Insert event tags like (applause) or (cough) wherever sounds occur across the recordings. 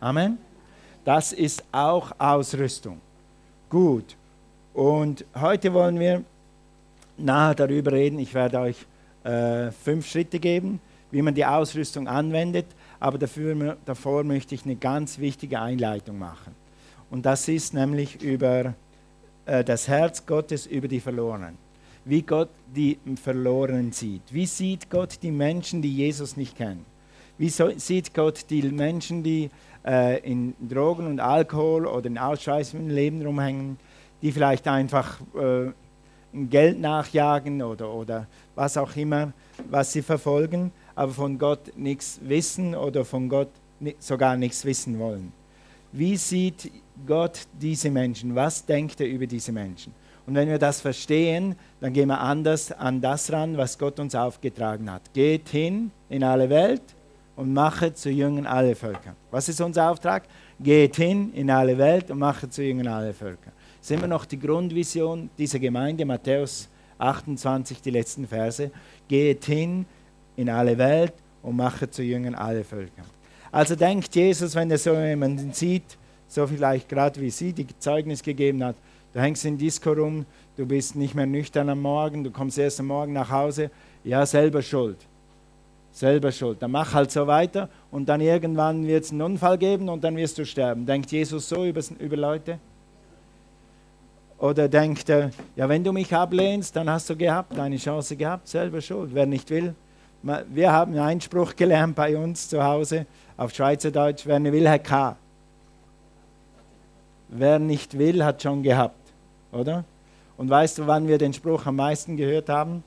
Amen. Das ist auch Ausrüstung. Gut. Und heute wollen wir nachher darüber reden. Ich werde euch äh, fünf Schritte geben, wie man die Ausrüstung anwendet. Aber dafür, davor möchte ich eine ganz wichtige Einleitung machen. Und das ist nämlich über äh, das Herz Gottes über die Verlorenen. Wie Gott die Verlorenen sieht. Wie sieht Gott die Menschen, die Jesus nicht kennen? Wie so, sieht Gott die Menschen, die äh, in Drogen und Alkohol oder in ausschweifendem Leben rumhängen, die vielleicht einfach äh, Geld nachjagen oder, oder was auch immer, was sie verfolgen, aber von Gott nichts wissen oder von Gott sogar nichts wissen wollen. Wie sieht Gott diese Menschen? Was denkt er über diese Menschen? Und wenn wir das verstehen, dann gehen wir anders an das ran, was Gott uns aufgetragen hat. Geht hin in alle Welt und mache zu Jüngern alle Völker. Was ist unser Auftrag? Geht hin in alle Welt und mache zu Jüngern alle Völker. Das ist immer noch die Grundvision dieser Gemeinde, Matthäus 28, die letzten Verse. Geht hin in alle Welt und mache zu Jüngern alle Völker. Also denkt Jesus, wenn er so jemanden sieht, so vielleicht gerade wie sie, die Zeugnis gegeben hat, du hängst in Disco rum, du bist nicht mehr nüchtern am Morgen, du kommst erst am Morgen nach Hause, ja, selber schuld. Selber schuld. Dann mach halt so weiter und dann irgendwann wird es einen Unfall geben und dann wirst du sterben. Denkt Jesus so über, über Leute? Oder denkt er, ja, wenn du mich ablehnst, dann hast du gehabt, deine Chance gehabt, selber schuld. Wer nicht will, wir haben einen Einspruch gelernt bei uns zu Hause auf Schweizerdeutsch, wer nicht will, hat K. Wer nicht will, hat schon gehabt, oder? Und weißt du, wann wir den Spruch am meisten gehört haben?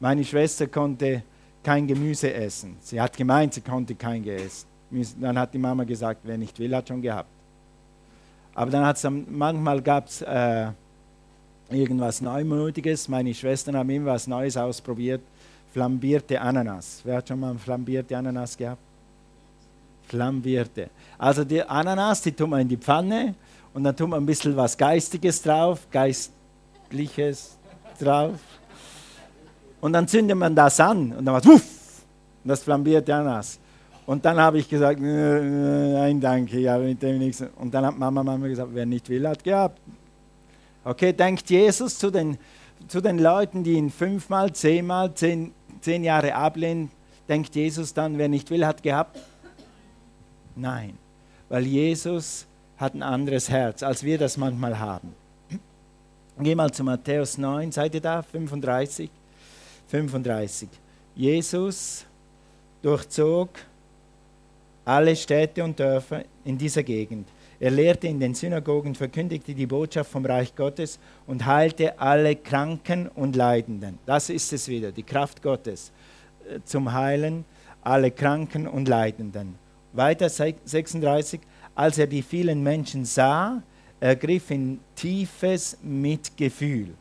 Meine Schwester konnte kein Gemüse essen. Sie hat gemeint, sie konnte kein Gemüse essen. Dann hat die Mama gesagt, wer nicht will, hat schon gehabt. Aber dann hat es manchmal gab es äh, irgendwas Neumutiges. Meine Schwestern haben immer was Neues ausprobiert. Flambierte Ananas. Wer hat schon mal flambierte Ananas gehabt? Flambierte. Also die Ananas, die tut man in die Pfanne und dann tut man ein bisschen was Geistiges drauf, Geistliches drauf. Und dann zündet man das an und dann macht wuff, das flambierte Ananas. Und dann habe ich gesagt, nein, danke, ja, mit dem nichts. Und dann hat Mama, Mama gesagt, wer nicht will, hat gehabt. Okay, denkt Jesus zu den, zu den Leuten, die ihn fünfmal, zehnmal, zehn, zehn Jahre ablehnen, denkt Jesus dann, wer nicht will, hat gehabt? Nein, weil Jesus hat ein anderes Herz, als wir das manchmal haben. Geh mal zu Matthäus 9, seid ihr da? 35. 35. Jesus durchzog alle Städte und Dörfer in dieser Gegend. Er lehrte in den Synagogen, verkündigte die Botschaft vom Reich Gottes und heilte alle Kranken und Leidenden. Das ist es wieder, die Kraft Gottes äh, zum Heilen alle Kranken und Leidenden. Weiter 36, als er die vielen Menschen sah, ergriff ihn tiefes Mitgefühl.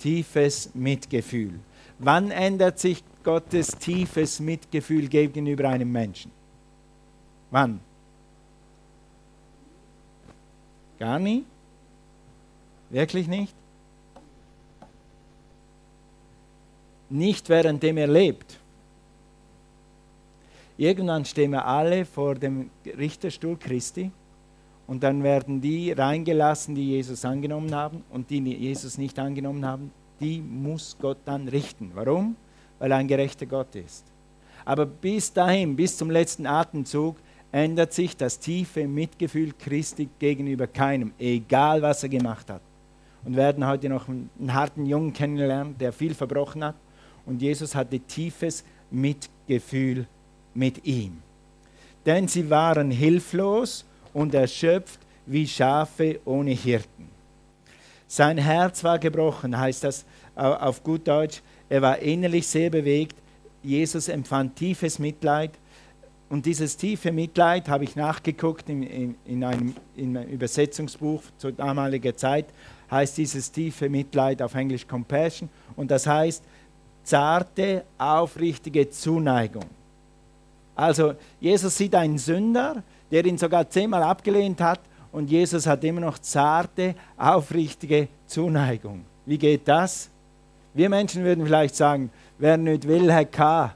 Tiefes Mitgefühl. Wann ändert sich Gottes tiefes Mitgefühl gegenüber einem Menschen? Wann? Gar nie? Wirklich nicht? Nicht währenddem er lebt. Irgendwann stehen wir alle vor dem Richterstuhl Christi und dann werden die reingelassen, die Jesus angenommen haben und die Jesus nicht angenommen haben, die muss Gott dann richten. Warum? Weil er ein gerechter Gott ist. Aber bis dahin, bis zum letzten Atemzug, ändert sich das tiefe Mitgefühl Christi gegenüber keinem, egal was er gemacht hat. Und werden heute noch einen, harten Jungen kennenlernen, der viel verbrochen hat. Und Jesus hatte tiefes Mitgefühl mit ihm. Denn sie waren hilflos und erschöpft wie Schafe ohne Hirten. Sein Herz war gebrochen, heißt das auf gut Deutsch. Er war innerlich sehr bewegt. Jesus empfand tiefes Mitleid und dieses tiefe Mitleid habe ich nachgeguckt in, in, in, einem, in, einem, Übersetzungsbuch zur damaligen Zeit, heißt dieses tiefe Mitleid auf Englisch Compassion. Und das heißt zarte, aufrichtige Zuneigung. Also Jesus sieht einen Sünder, der ihn sogar zehnmal abgelehnt hat und Jesus hat immer noch zarte, aufrichtige Zuneigung. Wie geht das? Wir Menschen würden vielleicht sagen, wer nicht will, hat K.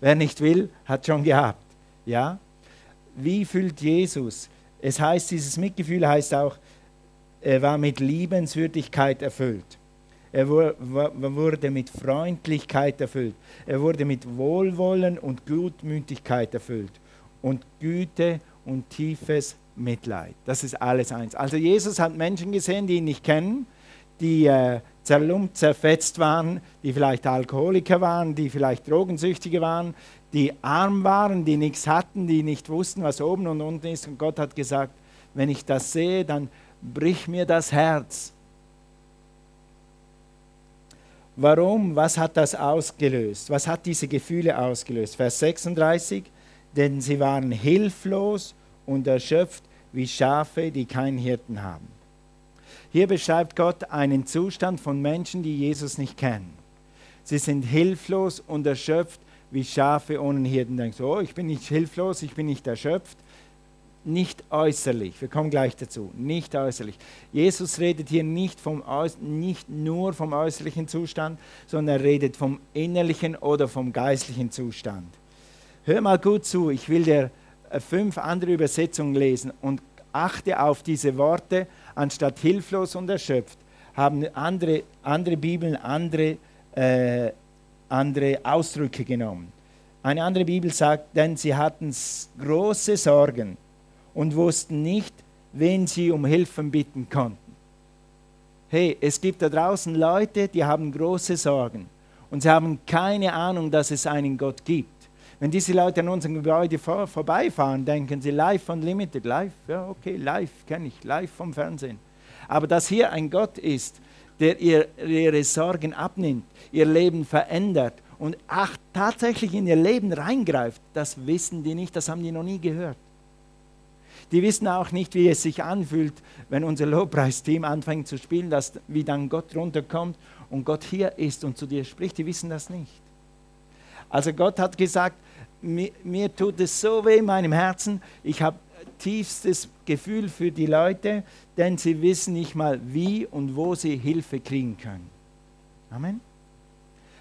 Wer nicht will, hat schon gehabt. Ja? wie fühlt Jesus? Es heißt, dieses Mitgefühl heißt auch, er war mit Liebenswürdigkeit erfüllt. Er wurde mit Freundlichkeit erfüllt. Er wurde mit Wohlwollen und Gutmütigkeit erfüllt. Und Güte und tiefes Mitleid. Das ist alles eins. Also Jesus hat Menschen gesehen, die ihn nicht kennen, die äh, zerlumpt, zerfetzt waren, die vielleicht Alkoholiker waren, die vielleicht Drogensüchtige waren, die arm waren, die nichts hatten, die nicht wussten, was oben und unten ist. Und Gott hat gesagt, wenn ich das sehe, dann brich mir das Herz. Warum? Was hat das ausgelöst? Was hat diese Gefühle ausgelöst? Vers 36, denn sie waren hilflos und erschöpft wie Schafe, die keinen Hirten haben. Hier beschreibt Gott einen Zustand von Menschen, die Jesus nicht kennen. Sie sind hilflos und erschöpft wie Schafe ohne Hirten. Denkst oh, ich bin nicht hilflos, ich bin nicht erschöpft. Nicht äußerlich, wir kommen gleich dazu, nicht äußerlich. Jesus redet hier nicht, vom, nicht nur vom äußerlichen Zustand, sondern er redet vom innerlichen oder vom geistlichen Zustand. Hör mal gut zu, ich will dir fünf andere Übersetzungen lesen und achte auf diese Worte, anstatt hilflos und erschöpft, haben andere, andere Bibeln andere, äh, andere Ausdrücke genommen. Eine andere Bibel sagt, denn sie hatten große Sorgen und wussten nicht, wen sie um Hilfe bitten konnten. Hey, es gibt da draußen Leute, die haben große Sorgen und sie haben keine Ahnung, dass es einen Gott gibt. Wenn diese Leute an unserem Gebäude vor, vorbeifahren, denken sie live von Limited. Live, ja, okay, live kenne ich, live vom Fernsehen. Aber dass hier ein Gott ist, der ihr, ihre Sorgen abnimmt, ihr Leben verändert und ach, tatsächlich in ihr Leben reingreift, das wissen die nicht, das haben die noch nie gehört. Die wissen auch nicht, wie es sich anfühlt, wenn unser Lobpreisteam anfängt zu spielen, dass, wie dann Gott runterkommt und Gott hier ist und zu dir spricht. Die wissen das nicht. Also Gott hat gesagt, mir, mir tut es so weh in meinem Herzen. Ich habe tiefstes Gefühl für die Leute, denn sie wissen nicht mal, wie und wo sie Hilfe kriegen können. Amen.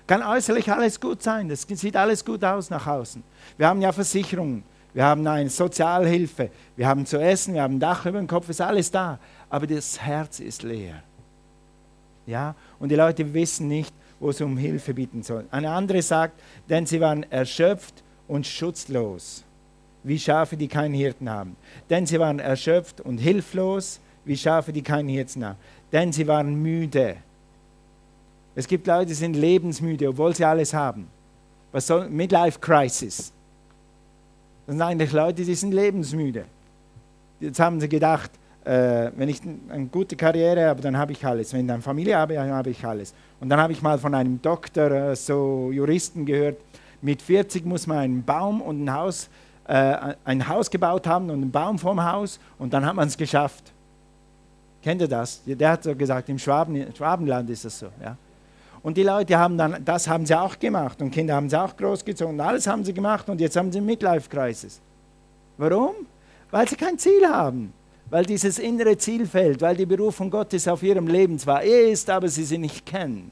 Kann äußerlich alles gut sein, das sieht alles gut aus nach außen. Wir haben ja Versicherungen, wir haben eine Sozialhilfe, wir haben zu essen, wir haben ein Dach über dem Kopf, ist alles da, aber das Herz ist leer. Ja, und die Leute wissen nicht, wo sie um Hilfe bitten sollen. Eine andere sagt, denn sie waren erschöpft und schutzlos, wie Schafe, die keinen Hirten haben. Denn sie waren erschöpft und hilflos, wie Schafe, die keinen Hirten haben. Denn sie waren müde. Es gibt Leute, die sind lebensmüde, obwohl sie alles haben. Was soll Midlife Crisis? Das sind eigentlich Leute, die sind lebensmüde. Jetzt haben sie gedacht, äh, wenn ich eine gute Karriere habe, dann habe ich alles. Wenn ich eine Familie habe, dann habe ich alles. Und dann habe ich mal von einem Doktor, äh, so Juristen gehört, mit 40 muss man einen Baum und ein Haus, äh, ein Haus gebaut haben und einen Baum vorm Haus und dann hat man es geschafft. Kennt ihr das? Der hat so gesagt, im Schwaben, Schwabenland ist das so. Ja? Und die Leute haben dann, das haben sie auch gemacht und Kinder haben sie auch großgezogen. Alles haben sie gemacht und jetzt haben sie Midlife-Crisis. Warum? Weil sie kein Ziel haben weil dieses innere Ziel fehlt, weil die Berufung Gottes auf ihrem Leben zwar ist, aber sie sie nicht kennen.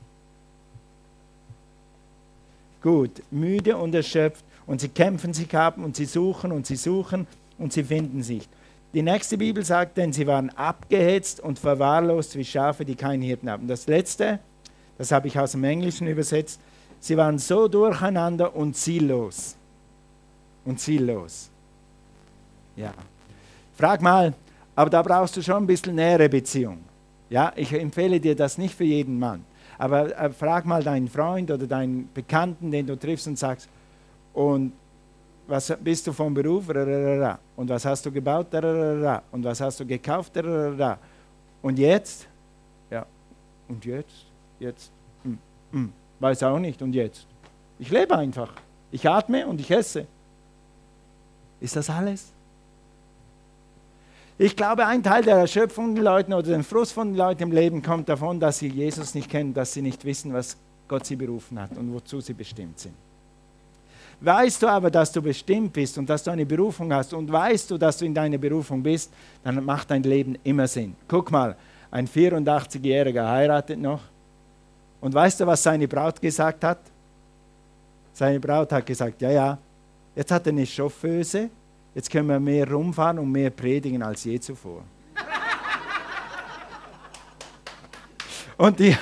Gut, müde und erschöpft und sie kämpfen sich ab und sie suchen und sie suchen und sie finden sich. Die nächste Bibel sagt, denn sie waren abgehetzt und verwahrlost wie Schafe, die keinen Hirten haben. Das letzte, das habe ich aus dem Englischen übersetzt, sie waren so durcheinander und ziellos. Und ziellos. Ja. Frag mal, aber da brauchst du schon ein bisschen nähere Beziehung. Ja, ich empfehle dir das nicht für jeden Mann. Aber äh, frag mal deinen Freund oder deinen Bekannten, den du triffst und sagst, und was bist du vom Beruf? Und was hast du gebaut? Und was hast du gekauft? Und jetzt? Ja, und jetzt? Jetzt? Hm. Hm. Weiß auch nicht. Und jetzt? Ich lebe einfach. Ich atme und ich esse. Ist das alles? Ich glaube, ein Teil der Erschöpfung der Leute oder den Frust von den Leuten im Leben kommt davon, dass sie Jesus nicht kennen, dass sie nicht wissen, was Gott sie berufen hat und wozu sie bestimmt sind. Weißt du aber, dass du bestimmt bist und dass du eine Berufung hast und weißt du, dass du in deiner Berufung bist, dann macht dein Leben immer Sinn. Guck mal, ein 84-Jähriger heiratet noch und weißt du, was seine Braut gesagt hat? Seine Braut hat gesagt, ja, ja, jetzt hat er eine Chauffeuse, Jetzt können wir mehr rumfahren und mehr predigen als je zuvor. Und, die,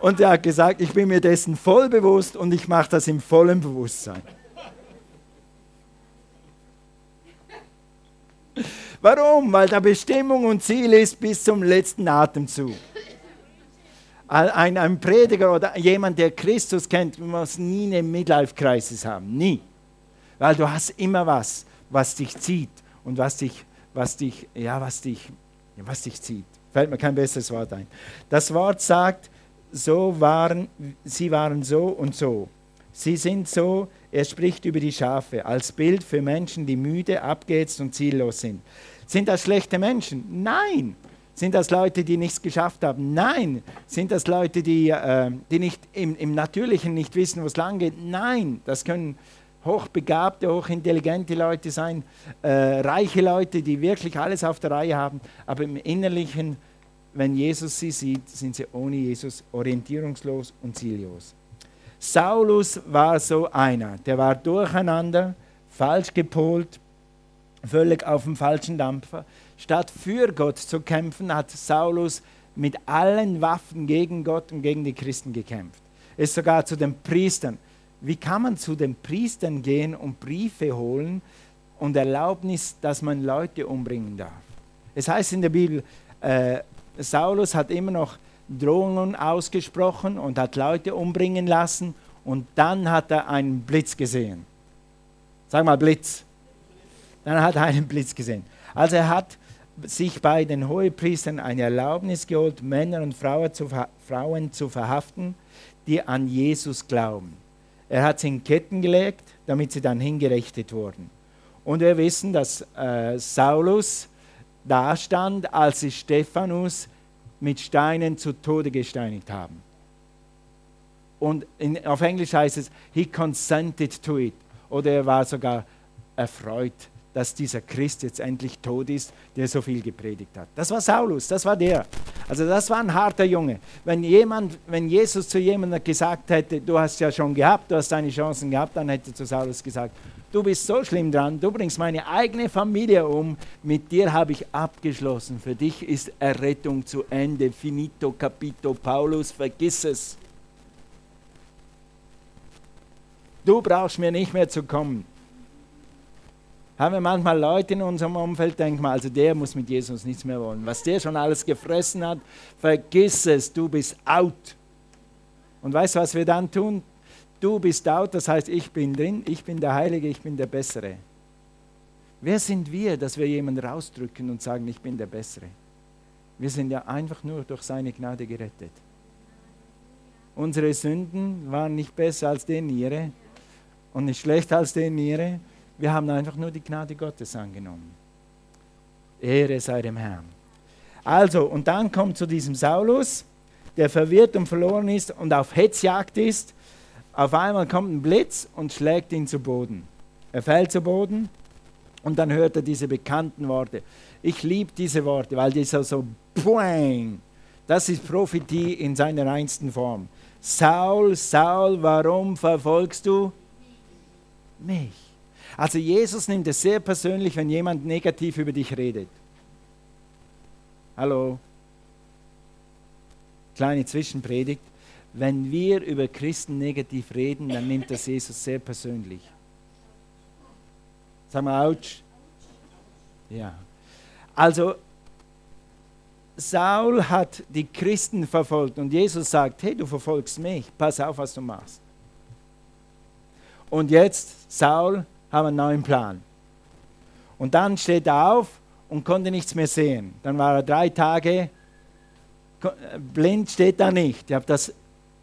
und er hat gesagt, ich bin mir dessen voll bewusst und ich mache das im vollen Bewusstsein. Warum? Weil da Bestimmung und Ziel ist bis zum letzten Atemzug. Ein, ein Prediger oder jemand, der Christus kennt, muss nie eine Midlife-Crisis haben. Nie. Weil du hast immer was, was dich zieht und was dich, was dich, ja, was dich, was dich zieht. Fällt mir kein besseres Wort ein. Das Wort sagt, so waren, sie waren so und so. Sie sind so, er spricht über die Schafe als Bild für Menschen, die müde, abgehetzt und ziellos sind. Sind das schlechte Menschen? Nein. Sind das Leute, die nichts geschafft haben? Nein. Sind das Leute, die, äh, die nicht im, im Natürlichen nicht wissen, wo es lang geht? Nein. Das können hochbegabte, hochintelligente Leute sein, äh, reiche Leute, die wirklich alles auf der Reihe haben, aber im Innerlichen, wenn Jesus sie sieht, sind sie ohne Jesus orientierungslos und ziellos. Saulus war so einer, der war durcheinander, falsch gepolt, völlig auf dem falschen Dampfer. Statt für Gott zu kämpfen, hat Saulus mit allen Waffen gegen Gott und gegen die Christen gekämpft. Ist sogar zu den Priestern. Wie kann man zu den Priestern gehen und Briefe holen und Erlaubnis, dass man Leute umbringen darf? Es heißt in der Bibel, äh, Saulus hat immer noch Drohungen ausgesprochen und hat Leute umbringen lassen und dann hat er einen Blitz gesehen. Sag mal Blitz. Dann hat er einen Blitz gesehen. Also er hat sich bei den Hohepriestern eine Erlaubnis geholt, Männer und Frauen zu, Frauen zu verhaften, die an Jesus glauben. Er hat sie in Ketten gelegt, damit sie dann hingerichtet wurden. Und wir wissen, dass äh, Saulus da stand, als sie Stephanus mit Steinen zu Tode gesteinigt haben. Und in, auf Englisch heißt es, he consented to it. Oder er war sogar erfreut dass dieser Christ jetzt endlich tot ist, der so viel gepredigt hat. Das war Saulus, das war der. Also das war ein harter Junge. Wenn jemand, wenn Jesus zu jemandem gesagt hätte, du hast ja schon gehabt, du hast deine Chancen gehabt, dann hätte zu Saulus gesagt, du bist so schlimm dran, du bringst meine eigene Familie um, mit dir habe ich abgeschlossen. Für dich ist Errettung zu Ende, finito capito, Paulus, vergiss es. Du brauchst mir nicht mehr zu kommen haben wir manchmal Leute in unserem Umfeld, denken wir, also der muss mit Jesus nichts mehr wollen. Was der schon alles gefressen hat, vergiss es, du bist out. Und weißt du, was wir dann tun? Du bist out, das heißt, ich bin drin, ich bin der Heilige, ich bin der Bessere. Wer sind wir, dass wir jemanden rausdrücken und sagen, ich bin der Bessere? Wir sind ja einfach nur durch seine Gnade gerettet. Unsere Sünden waren nicht besser als den ihre und nicht schlechter als den ihre. Wir haben einfach nur die Gnade Gottes angenommen. Ehre sei dem Herrn. Also, und dann kommt zu diesem Saulus, der verwirrt und verloren ist und auf Hetzjagd ist. Auf einmal kommt ein Blitz und schlägt ihn zu Boden. Er fällt zu Boden und dann hört er diese bekannten Worte. Ich liebe diese Worte, weil die so, so boing. Das ist Prophetie in seiner reinsten Form. Saul, Saul, warum verfolgst du mich? Also Jesus nimmt es sehr persönlich, wenn jemand negativ über dich redet. Hallo? Kleine Zwischenpredigt. Wenn wir über Christen negativ reden, dann nimmt das Jesus sehr persönlich. Sag mal, ouch. Ja. Also, Saul hat die Christen verfolgt und Jesus sagt, hey, du verfolgst mich, pass auf, was du machst. Und jetzt, Saul haben einen neuen Plan. Und dann steht er auf und konnte nichts mehr sehen. Dann war er drei Tage blind, steht da nicht. Ich habe das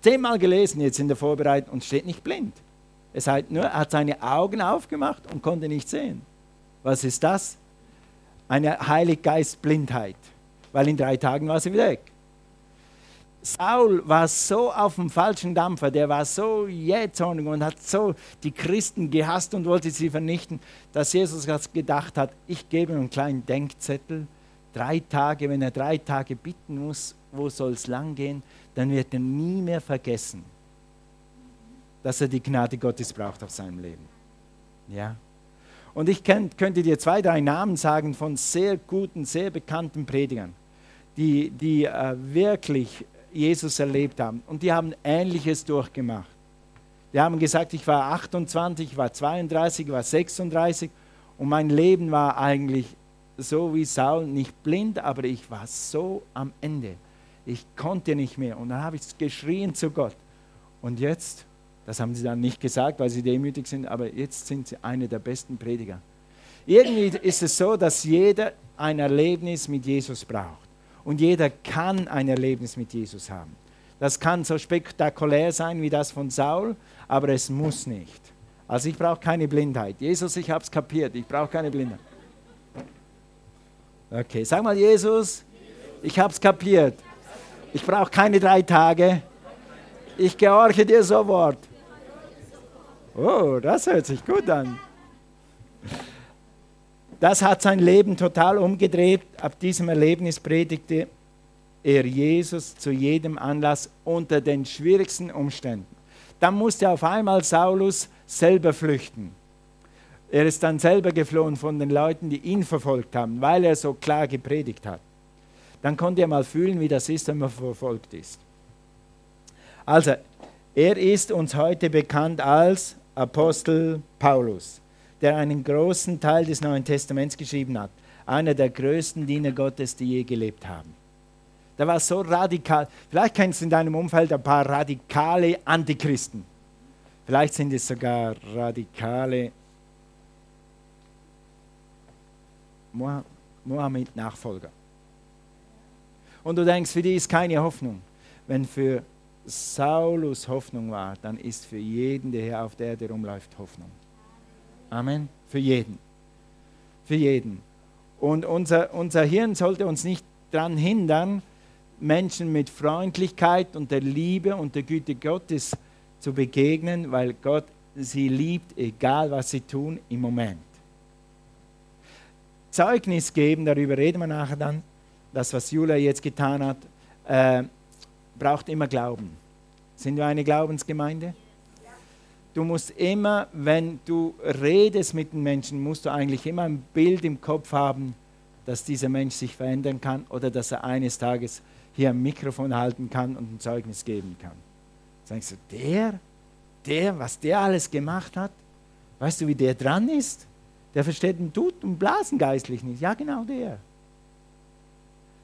zehnmal gelesen jetzt in der Vorbereitung und steht nicht blind. Es hat nur, er hat seine Augen aufgemacht und konnte nicht sehen. Was ist das? Eine Heiliggeistblindheit, weil in drei Tagen war sie weg. Saul war so auf dem falschen Dampfer, der war so jähzornig und hat so die Christen gehasst und wollte sie vernichten, dass Jesus gedacht hat, ich gebe ihm einen kleinen Denkzettel, drei Tage, wenn er drei Tage bitten muss, wo soll es lang gehen, dann wird er nie mehr vergessen, dass er die Gnade Gottes braucht auf seinem Leben. Ja? Und ich könnt, könnte dir zwei, drei Namen sagen von sehr guten, sehr bekannten Predigern, die, die äh, wirklich Jesus erlebt haben. Und die haben Ähnliches durchgemacht. Die haben gesagt, ich war 28, ich war 32, ich war 36 und mein Leben war eigentlich so wie Saul, nicht blind, aber ich war so am Ende. Ich konnte nicht mehr. Und dann habe ich geschrien zu Gott. Und jetzt, das haben sie dann nicht gesagt, weil sie demütig sind, aber jetzt sind sie eine der besten Prediger. Irgendwie ist es so, dass jeder ein Erlebnis mit Jesus braucht. Und jeder kann ein Erlebnis mit Jesus haben. Das kann so spektakulär sein wie das von Saul, aber es muss nicht. Also ich brauche keine Blindheit. Jesus, ich habe es kapiert, ich brauche keine Blindheit. Okay, sag mal Jesus, ich habe es kapiert. Ich brauche keine drei Tage. Ich gehorche dir sofort. Oh, das hört sich gut an. Das hat sein Leben total umgedreht. Ab diesem Erlebnis predigte er Jesus zu jedem Anlass unter den schwierigsten Umständen. Dann musste auf einmal Saulus selber flüchten. Er ist dann selber geflohen von den Leuten, die ihn verfolgt haben, weil er so klar gepredigt hat. Dann konnte er mal fühlen, wie das ist, wenn man verfolgt ist. Also, er ist uns heute bekannt als Apostel Paulus, der einen großen Teil des Neuen Testaments geschrieben hat. Einer der größten Diener Gottes, die je gelebt haben. Der war so radikal. Vielleicht kennst du in deinem Umfeld ein paar radikale Antichristen. Vielleicht sind es sogar radikale Mohammed-Nachfolger. Und du denkst, für die ist keine Hoffnung. Wenn für Saulus Hoffnung war, dann ist für jeden, der hier auf der Erde rumläuft, Hoffnung. Amen. Für jeden. Für jeden. Und unser, unser Hirn sollte uns nicht daran hindern, Menschen mit Freundlichkeit und der Liebe und der Güte Gottes zu begegnen, weil Gott sie liebt, egal was sie tun im Moment. Zeugnis geben, darüber reden wir nachher dann, das, was Julia jetzt getan hat, äh, braucht immer Glauben. Sind wir eine Glaubensgemeinde? Du musst immer, wenn du redest mit den Menschen, musst du eigentlich immer ein Bild im Kopf haben, dass dieser Mensch sich verändern kann oder dass er eines Tages hier ein Mikrofon halten kann und ein Zeugnis geben kann. Sagst du, der, der, was der alles gemacht hat, weißt du, wie der dran ist? Der versteht den Tut und Blasen geistlich nicht. Ja, genau der.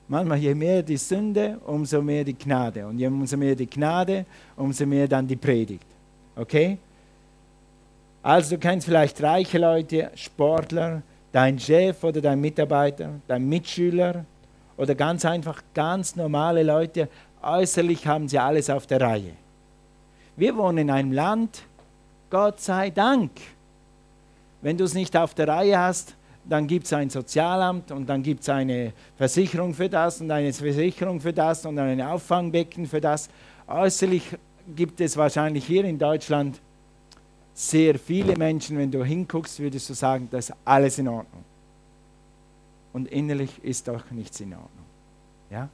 Manchmal, je mehr die Sünde, umso mehr die Gnade. Und je umso mehr die Gnade, umso mehr dann die Predigt. Okay? Also du kennst vielleicht reiche Leute, Sportler, dein Chef oder dein Mitarbeiter, dein Mitschüler, oder ganz einfach ganz normale Leute. Äußerlich haben sie alles auf der Reihe. Wir wohnen in einem Land, Gott sei Dank. Wenn du es nicht auf der Reihe hast, dann gibt es ein Sozialamt und dann gibt es eine Versicherung für das und eine Versicherung für das und ein Auffangbecken für das. Äußerlich gibt es wahrscheinlich hier in Deutschland sehr viele Menschen, wenn du hinguckst, würdest du sagen, das ist alles in Ordnung und innerlich ist doch nichts in Ordnung. Ja?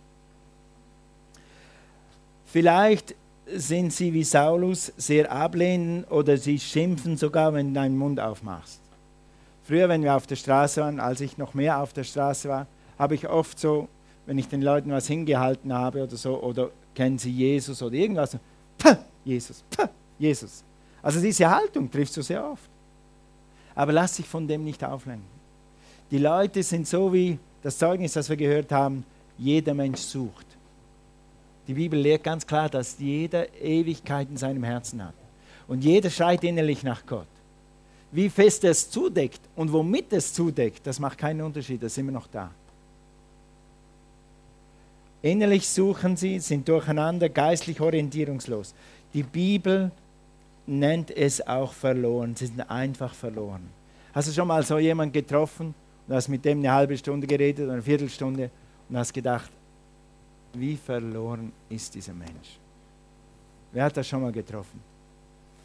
Vielleicht sind sie wie Saulus sehr ablehnend oder sie schimpfen sogar, wenn du deinen Mund aufmachst. Früher, wenn wir auf der Straße waren, als ich noch mehr auf der Straße war, habe ich oft so, wenn ich den Leuten was hingehalten habe oder so, oder kennen sie Jesus oder irgendwas, Jesus, Jesus. Also diese Haltung triffst du sehr oft. Aber lass dich von dem nicht auflenken. Die Leute sind so wie das Zeugnis, das wir gehört haben, jeder Mensch sucht. Die Bibel lehrt ganz klar, dass jeder Ewigkeit in seinem Herzen hat. Und jeder schreit innerlich nach Gott. Wie fest er es zudeckt und womit es zudeckt, das macht keinen Unterschied, da sind wir noch da. Innerlich suchen sie, sind durcheinander, geistlich orientierungslos. Die Bibel nennt es auch verloren. Sie sind einfach verloren. Hast du schon mal so jemanden getroffen, Du hast mit dem eine halbe Stunde geredet oder eine Viertelstunde und hast gedacht, wie verloren ist dieser Mensch. Wer hat das schon mal getroffen?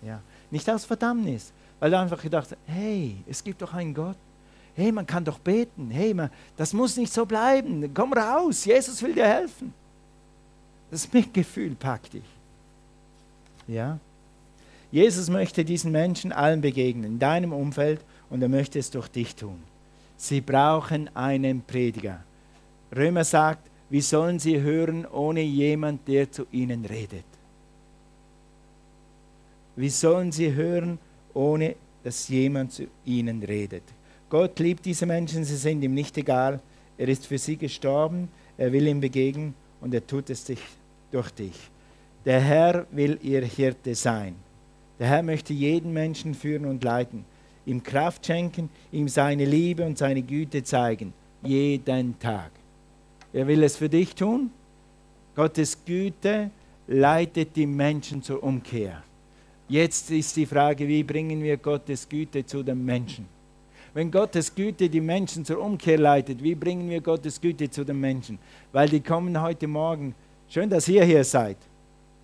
Ja. Nicht aus Verdammnis, weil du einfach gedacht hast, hey, es gibt doch einen Gott. Hey, man kann doch beten. Hey, man, das muss nicht so bleiben. Komm raus, Jesus will dir helfen. Das Mitgefühl packt dich. Ja? Jesus möchte diesen Menschen allen begegnen, in deinem Umfeld und er möchte es durch dich tun. Sie brauchen einen Prediger. Römer sagt, wie sollen sie hören ohne jemand, der zu ihnen redet? Wie sollen sie hören, ohne dass jemand zu ihnen redet? Gott liebt diese Menschen, sie sind ihm nicht egal. Er ist für sie gestorben, er will ihm begegnen und er tut es durch dich. Der Herr will ihr Hirte sein. Der Herr möchte jeden Menschen führen und leiten, ihm Kraft schenken, ihm seine Liebe und seine Güte zeigen, jeden Tag. Er will es für dich tun. Gottes Güte leitet die Menschen zur Umkehr. Jetzt ist die Frage, wie bringen wir Gottes Güte zu den Menschen? Wenn Gottes Güte die Menschen zur Umkehr leitet, wie bringen wir Gottes Güte zu den Menschen? Weil die kommen heute Morgen. Schön, dass ihr hier seid.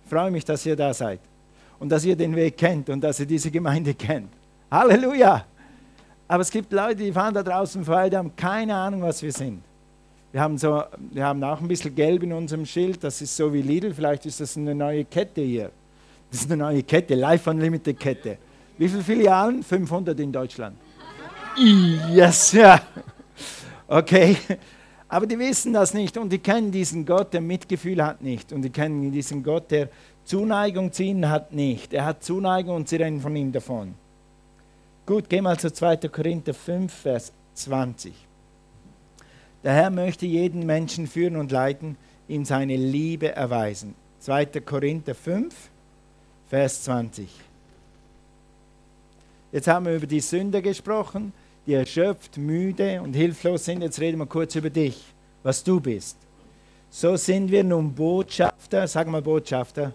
Ich freue mich, dass ihr da seid und dass ihr den Weg kennt und dass ihr diese Gemeinde kennt. Halleluja! Aber es gibt Leute, die fahren da draußen vorbei, die haben keine Ahnung, was wir sind. Wir haben, so, wir haben auch ein bisschen Gelb in unserem Schild, das ist so wie Lidl, vielleicht ist das eine neue Kette hier. Das ist eine neue Kette, Life Unlimited Kette. Wie viele Filialen? 500 in Deutschland. Yes, ja. Okay. Aber die wissen das nicht und die kennen diesen Gott, der Mitgefühl hat nicht. Und die kennen diesen Gott, der Zuneigung zu ihnen hat nicht. Er hat Zuneigung und sie rennen von ihm davon. Gut, geh mal zu 2. Korinther 5, Vers 20. Der Herr möchte jeden Menschen führen und leiten, ihm seine Liebe erweisen. 2. Korinther 5, Vers 20. Jetzt haben wir über die Sünde gesprochen, die erschöpft, müde und hilflos sind. Jetzt reden wir kurz über dich, was du bist. So sind wir nun Botschafter, sag mal Botschafter,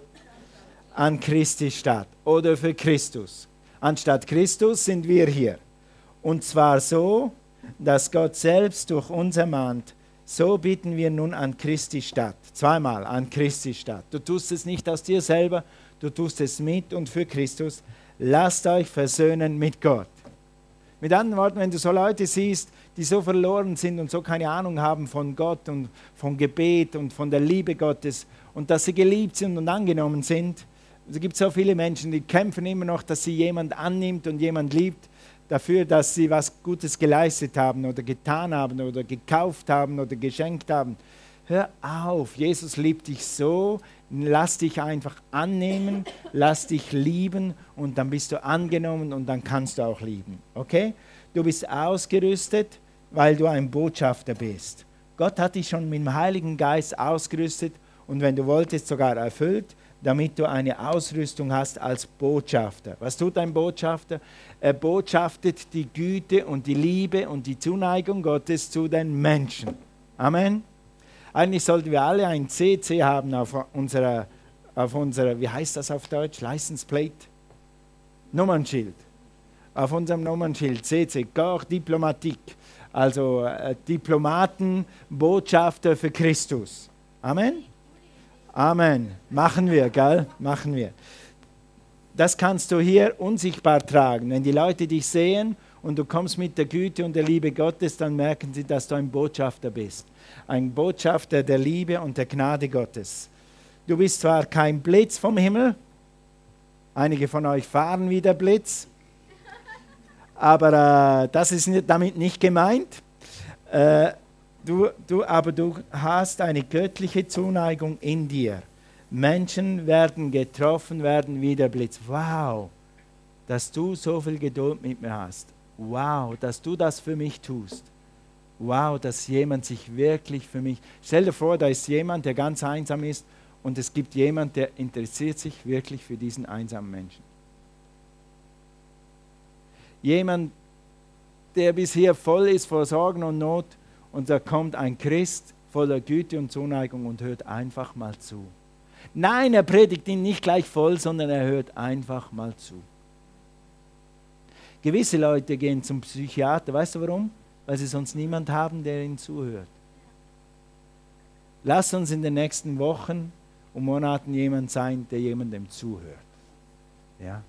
an Christi Stadt oder für Christus. Anstatt Christus sind wir hier. Und zwar so, dass Gott selbst durch uns ermahnt, so bieten wir nun an Christi Stadt. Zweimal an Christi Stadt. Du tust es nicht aus dir selber, du tust es mit und für Christus. Lasst euch versöhnen mit Gott. Mit anderen Worten, wenn du so Leute siehst, die so verloren sind und so keine Ahnung haben von Gott und von Gebet und von der Liebe Gottes und dass sie geliebt sind und angenommen sind, es gibt so viele Menschen, die kämpfen immer noch, dass sie jemand annimmt und jemand liebt, dafür, dass sie was Gutes geleistet haben oder getan haben oder gekauft haben oder geschenkt haben. Hör auf, Jesus liebt dich so, lass dich einfach annehmen, lass dich lieben und dann bist du angenommen und dann kannst du auch lieben. Okay? Du bist ausgerüstet, weil du ein Botschafter bist. Gott hat dich schon mit dem Heiligen Geist ausgerüstet und wenn du wolltest sogar erfüllt, damit du eine Ausrüstung hast als Botschafter. Was tut ein Botschafter? Er botschaftet die Güte und die Liebe und die Zuneigung Gottes zu den Menschen. Amen. Eigentlich sollten wir alle ein CC haben auf unserer, auf unserer wie heißt das auf Deutsch? License Plate? Nummernschild. Auf unserem Nummernschild CC, Corps Diplomatique. Also äh, Diplomaten, Botschafter für Christus. Amen. Amen. Machen wir, gell? Machen wir. Das kannst du hier unsichtbar tragen. Wenn die Leute dich sehen und du kommst mit der Güte und der Liebe Gottes, dann merken sie, dass du ein Botschafter bist. Ein Botschafter der Liebe und der Gnade Gottes. Du bist zwar kein Blitz vom Himmel, einige von euch fahren wie der Blitz, aber äh, das ist damit nicht gemeint. Äh, Du, du, aber du hast eine göttliche Zuneigung in dir. Menschen werden getroffen werden wie der Blitz. Wow, dass du so viel Geduld mit mir hast. Wow, dass du das für mich tust. Wow, dass jemand sich wirklich für mich. Stell dir vor, da ist jemand, der ganz einsam ist und es gibt jemand, der interessiert sich wirklich für diesen einsamen Menschen. Jemand, der bisher voll ist vor Sorgen und Not und da kommt ein Christ voller Güte und Zuneigung und hört einfach mal zu. Nein, er predigt ihn nicht gleich voll, sondern er hört einfach mal zu. Gewisse Leute gehen zum Psychiater. Weißt du warum? Weil sie sonst niemand haben, der ihnen zuhört. Lass uns in den nächsten Wochen und Monaten jemand sein, der jemandem zuhört. Ja?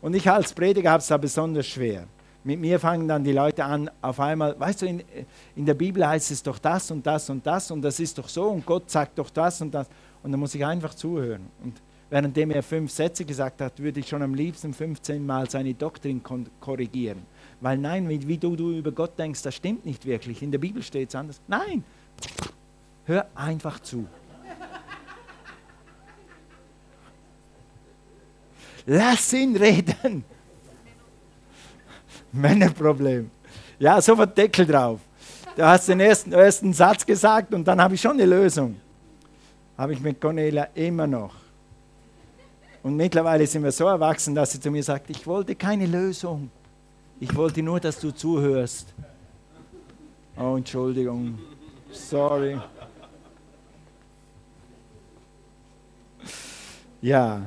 Und ich als Prediger habe es da besonders schwer. Mit mir fangen dann die Leute an, auf einmal, weißt du, in, in der Bibel heißt es doch das und das und das und das ist doch so und Gott sagt doch das und das. Und dann muss ich einfach zuhören. Und währenddem er fünf Sätze gesagt hat, würde ich schon am liebsten 15 Mal seine Doktrin korrigieren. Weil nein, wie, wie du, du über Gott denkst, das stimmt nicht wirklich. In der Bibel steht es anders. Nein, hör einfach zu. Lass ihn reden. Männerproblem. Ja, sofort Deckel drauf. Du hast den ersten, ersten Satz gesagt und dann habe ich schon eine Lösung. Habe ich mit Cornelia immer noch. Und mittlerweile sind wir so erwachsen, dass sie zu mir sagt, ich wollte keine Lösung. Ich wollte nur, dass du zuhörst. Oh, Entschuldigung. Sorry. Ja.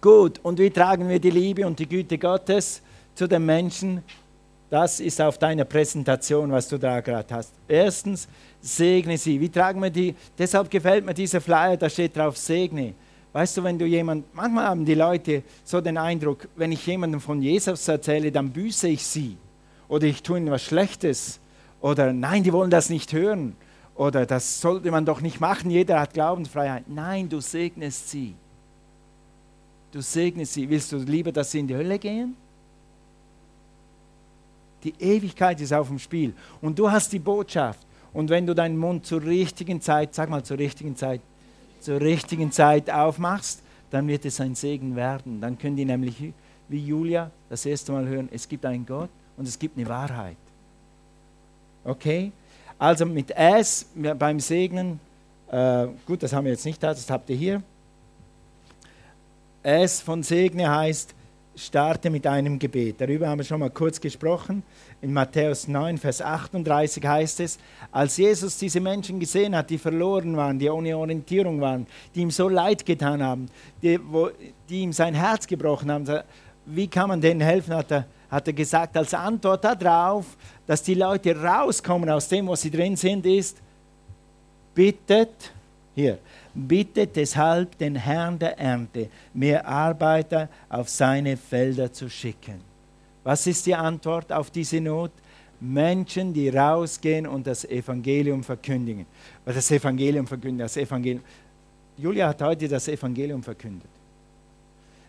Gut, und wie tragen wir die Liebe und die Güte Gottes zu den Menschen? Das ist auf deiner Präsentation, was du da gerade hast. Erstens, segne sie. Wie tragen wir die? Deshalb gefällt mir dieser Flyer, da steht drauf, segne. Weißt du, wenn du jemand, manchmal haben die Leute so den Eindruck, wenn ich jemandem von Jesus erzähle, dann büße ich sie. Oder ich tue ihnen was Schlechtes. Oder nein, die wollen das nicht hören. Oder das sollte man doch nicht machen, jeder hat Glaubensfreiheit. Nein, du segnest sie. Du segnest sie. Willst du lieber, dass sie in die Hölle gehen? Die Ewigkeit ist auf dem Spiel. Und du hast die Botschaft. Und wenn du deinen Mund zur richtigen Zeit, sag mal zur richtigen Zeit, zur richtigen Zeit aufmachst, dann wird es ein Segen werden. Dann können die nämlich, wie Julia, das erste Mal hören, es gibt einen Gott und es gibt eine Wahrheit. Okay? Also mit S beim Segnen, äh, gut, das haben wir jetzt nicht da, das habt ihr hier. S von Segne heißt, starte mit einem Gebet. Darüber haben wir schon mal kurz gesprochen. In Matthäus 9, Vers 38 heißt es, als Jesus diese Menschen gesehen hat, die verloren waren, die ohne Orientierung waren, die ihm so leid getan haben, die, wo, die ihm sein Herz gebrochen haben, wie kann man denen helfen, hat er, hat er gesagt, als Antwort darauf, dass die Leute rauskommen aus dem, wo sie drin sind, ist, bittet, hier, bittet deshalb den Herrn der Ernte, mehr Arbeiter auf seine Felder zu schicken. Was ist die Antwort auf diese Not? Menschen, die rausgehen und das Evangelium verkündigen. Das Evangelium verkündigen, das Evangelium. Julia hat heute das Evangelium verkündet.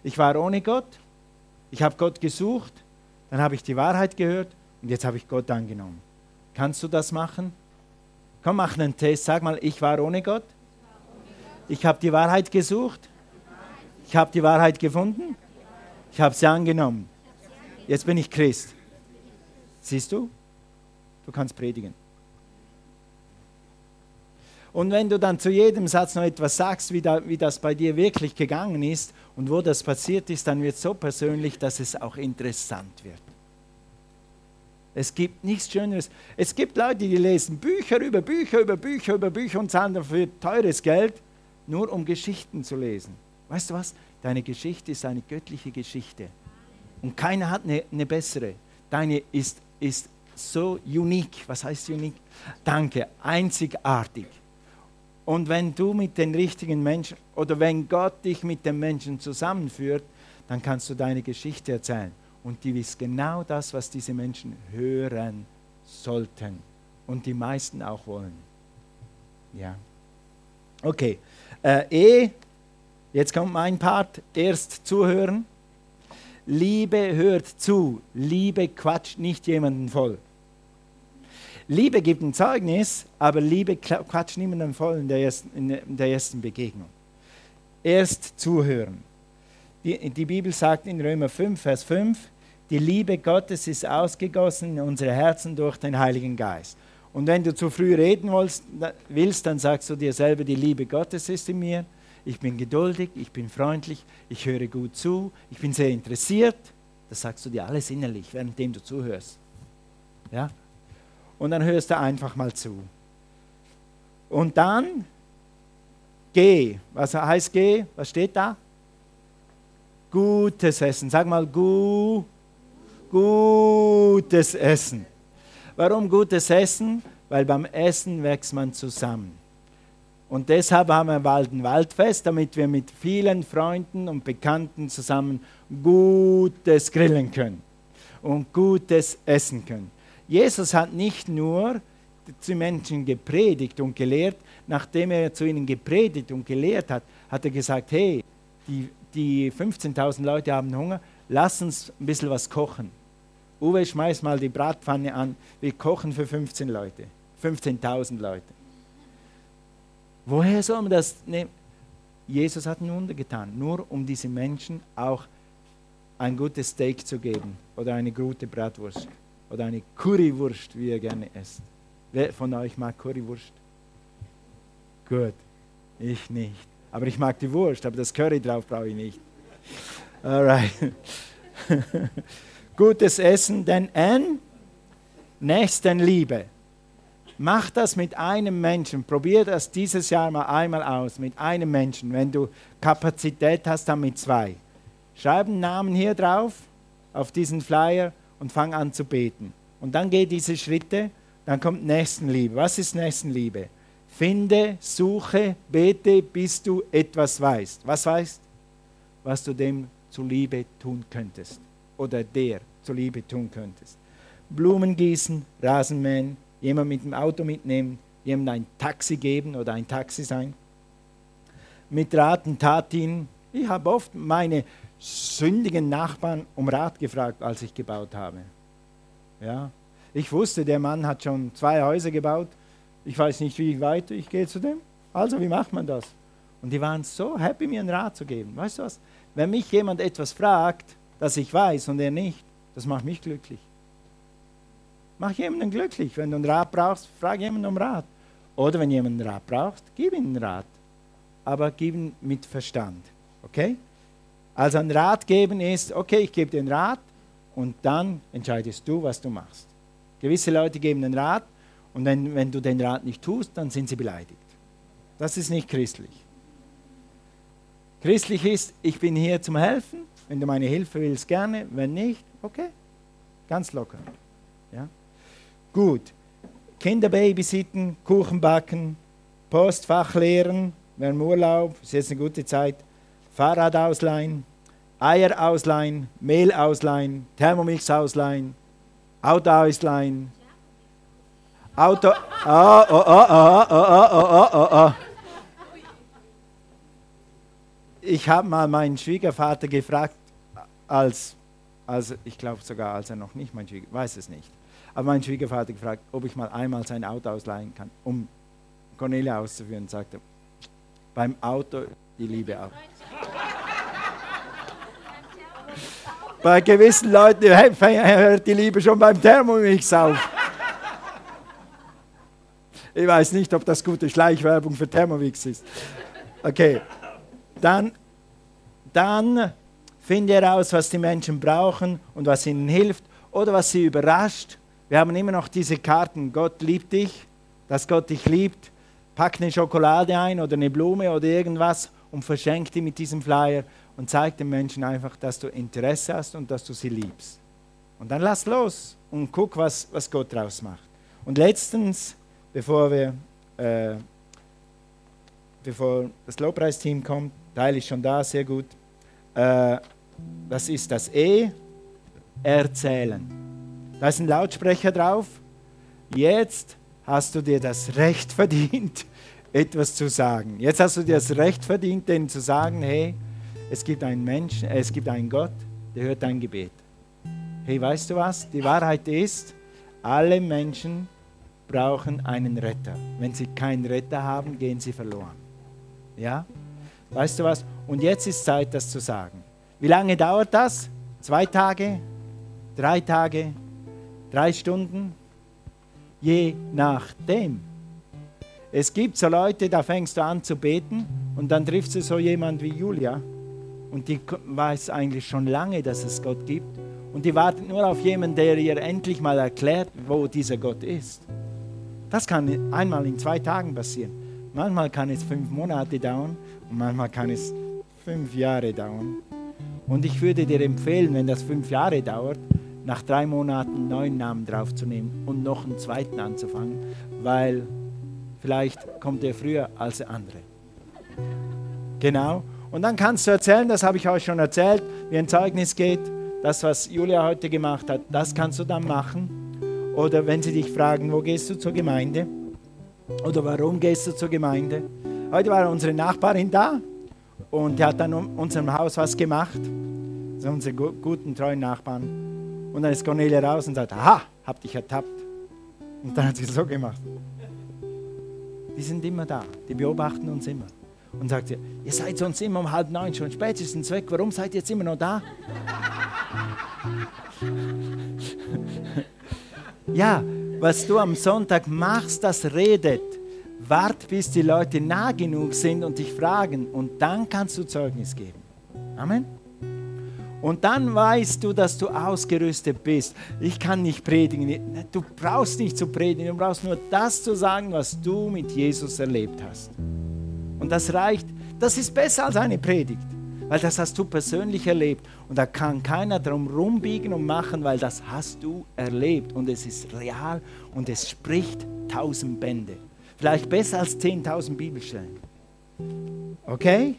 Ich war ohne Gott, ich habe Gott gesucht, dann habe ich die Wahrheit gehört und jetzt habe ich Gott angenommen. Kannst du das machen? Komm, mach einen Test. Sag mal, ich war ohne Gott. Ich habe die Wahrheit gesucht. Ich habe die Wahrheit gefunden. Ich habe sie angenommen. Jetzt bin ich Christ. Siehst du? Du kannst predigen. Und wenn du dann zu jedem Satz noch etwas sagst, wie, da, wie das bei dir wirklich gegangen ist und wo das passiert ist, dann wird es so persönlich, dass es auch interessant wird. Es gibt nichts Schöneres. Es gibt Leute, die lesen Bücher über Bücher über Bücher über Bücher und zahlen dafür teures Geld nur um Geschichten zu lesen. Weißt du was? Deine Geschichte ist eine göttliche Geschichte. Und keiner hat eine, eine bessere. Deine ist, ist so unique. Was heißt unique? Danke, einzigartig. Und wenn du mit den richtigen Menschen oder wenn Gott dich mit den Menschen zusammenführt, dann kannst du deine Geschichte erzählen. Und die ist genau das, was diese Menschen hören sollten. Und die meisten auch wollen. Ja. Okay. Äh, e, jetzt kommt mein Part, erst zuhören. Liebe hört zu, Liebe quatscht nicht jemanden voll. Liebe gibt ein Zeugnis, aber Liebe quatscht niemanden voll in der ersten, in der ersten Begegnung. Erst zuhören. Die, die Bibel sagt in Römer 5, Vers 5, die Liebe Gottes ist ausgegossen in unsere Herzen durch den Heiligen Geist. Und wenn du zu früh reden willst, dann sagst du dir selber, die Liebe Gottes ist in mir. Ich bin geduldig, ich bin freundlich, ich höre gut zu, ich bin sehr interessiert. Das sagst du dir alles innerlich, währenddem du zuhörst. Ja? Und dann hörst du einfach mal zu. Und dann geh. Was heißt geh? Was steht da? Gutes Essen. Sag mal gu, gutes Essen. Warum gutes Essen? Weil beim Essen wächst man zusammen. Und deshalb haben wir bald ein Waldfest, damit wir mit vielen Freunden und Bekannten zusammen Gutes grillen können und Gutes essen können. Jesus hat nicht nur zu Menschen gepredigt und gelehrt, nachdem er zu ihnen gepredigt und gelehrt hat, hat er gesagt, hey, die, die 15.000 Leute haben Hunger, lass uns ein bisschen was kochen. Uwe, schmeiß mal die Bratpfanne an. Wir kochen für 15 Leute. 15.000 Leute. Woher soll man das nehmen? Jesus hat ein Wunder getan, nur um diese Menschen auch ein gutes Steak zu geben oder eine gute Bratwurst oder eine Currywurst, wie ihr gerne esst. Wer von euch mag Currywurst? Gut, ich nicht. Aber ich mag die Wurst, aber das Curry drauf brauche ich nicht. Alright. (laughs) Gutes Essen, denn N, Nächstenliebe. Mach das mit einem Menschen. Probier das dieses Jahr mal einmal aus, mit einem Menschen. Wenn du Kapazität hast, dann mit zwei. Schreib einen Namen hier drauf, auf diesen Flyer und fang an zu beten. Und dann geh diese Schritte, dann kommt Nächstenliebe. Was ist Nächstenliebe? Finde, suche, bete, bis du etwas weißt. Was weißt? Was du dem zuliebe tun könntest. Oder der zuliebe tun könntest. Blumen gießen, Rasenmähen, jemand mit dem Auto mitnehmen, jemand ein Taxi geben oder ein Taxi sein. Mit Rat und Tat dienen. Ich habe oft meine sündigen Nachbarn um Rat gefragt, als ich gebaut habe. Ja, ich wusste, der Mann hat schon zwei Häuser gebaut ich weiß nicht, wie weit ich gehe zu dem. Also, wie macht man das? Und die waren so happy, mir einen Rat zu geben. Weißt du was? Wenn mich jemand etwas fragt, das ich weiß und er nicht, das macht mich glücklich. Mach jemanden glücklich. Wenn du einen Rat brauchst, frag jemanden um Rat. Oder wenn jemand einen Rat braucht, gib ihm einen Rat. Aber gib ihn mit Verstand. Okay? Also ein Rat geben ist, okay, ich gebe dir einen Rat und dann entscheidest du, was du machst. Gewisse Leute geben einen Rat und wenn, wenn du den Rat nicht tust, dann sind sie beleidigt. Das ist nicht christlich. Christlich ist, ich bin hier zum Helfen. Wenn du meine Hilfe willst, gerne. Wenn nicht, okay. Ganz locker. Ja? Gut. Kinder babysitten, Kuchen backen, Postfach leeren, wir haben Urlaub, ist jetzt eine gute Zeit. Fahrrad ausleihen, Eier ausleihen, Mehl ausleihen, Thermomix ausleihen, Auto ausleihen, Auto. Oh, oh, oh, oh, oh, oh, oh, oh. Ich habe mal meinen Schwiegervater gefragt, als, als ich glaube sogar, als er noch nicht mein Schwiegervater, weiß es nicht, aber meinen Schwiegervater gefragt, ob ich mal einmal sein Auto ausleihen kann, um Cornelia auszuführen. Und sagte, beim Auto die Liebe auf. (laughs) Bei gewissen Leuten hört die Liebe schon beim Thermomix auf. Ich weiß nicht, ob das gute Schleichwerbung für Thermomix ist. Okay, dann, dann finde heraus, was die Menschen brauchen und was ihnen hilft oder was sie überrascht. Wir haben immer noch diese Karten, Gott liebt dich, dass Gott dich liebt. Pack eine Schokolade ein oder eine Blume oder irgendwas und verschenk die mit diesem Flyer und zeig den Menschen einfach, dass du Interesse hast und dass du sie liebst. Und dann lass los und guck, was, was Gott draus macht. Und letztens bevor wir äh, bevor das Lobpreisteam kommt, Teil ist schon da, sehr gut. Äh, das ist das E, erzählen. Da ist ein Lautsprecher drauf. Jetzt hast du dir das Recht verdient, (laughs) etwas zu sagen. Jetzt hast du dir das Recht verdient, denen zu sagen, hey, es gibt einen Menschen, es gibt einen Gott, der hört dein Gebet. Hey, weißt du was? Die Wahrheit ist, alle Menschen brauchen einen Retter. Wenn sie keinen Retter haben, gehen sie verloren. Ja? Weißt du was? Und jetzt ist Zeit, das zu sagen. Wie lange dauert das? Zwei Tage? Drei Tage? Drei Stunden? Je nachdem. Es gibt so Leute, da fängst du an zu beten und dann triffst du so jemand wie Julia und die weiß eigentlich schon lange, dass es Gott gibt und die wartet nur auf jemanden, der ihr endlich mal erklärt, wo dieser Gott ist. Das kann einmal in zwei Tagen passieren. Manchmal kann es fünf Monate dauern und manchmal kann es fünf Jahre dauern. Und ich würde dir empfehlen, wenn das fünf Jahre dauert, nach drei Monaten einen neuen Namen draufzunehmen und noch einen zweiten anzufangen, weil vielleicht kommt er früher als der andere. Genau. Und dann kannst du erzählen, das habe ich euch schon erzählt, wie ein Zeugnis geht. Das, was Julia heute gemacht hat, das kannst du dann machen. Oder wenn sie dich fragen, wo gehst du zur Gemeinde? Oder warum gehst du zur Gemeinde? Heute war unsere Nachbarin da und die hat dann in unserem Haus was gemacht. Sind unsere guten, treuen Nachbarn. Und dann ist Cornelia raus und sagt, aha, hab dich ertappt. Und dann hat sie so gemacht. Die sind immer da, die beobachten uns immer. Und sagt sie, ihr seid sonst immer um halb neun schon spätestens weg, warum seid ihr jetzt immer noch da? (laughs) ja, was du am Sonntag machst, das redet. Wart, bis die Leute nah genug sind und dich fragen und dann kannst du Zeugnis geben. Amen. Und dann weißt du, dass du ausgerüstet bist. Ich kann nicht predigen. Du brauchst nicht zu predigen. Du brauchst nur das zu sagen, was du mit Jesus erlebt hast. Und das reicht. Das ist besser als eine Predigt. Weil das hast du persönlich erlebt. Und da kann keiner drum rumbiegen und machen, weil das hast du erlebt. Und es ist real und es spricht tausend Bände. Vielleicht besser als 10.000 Bibelstellen. Okay?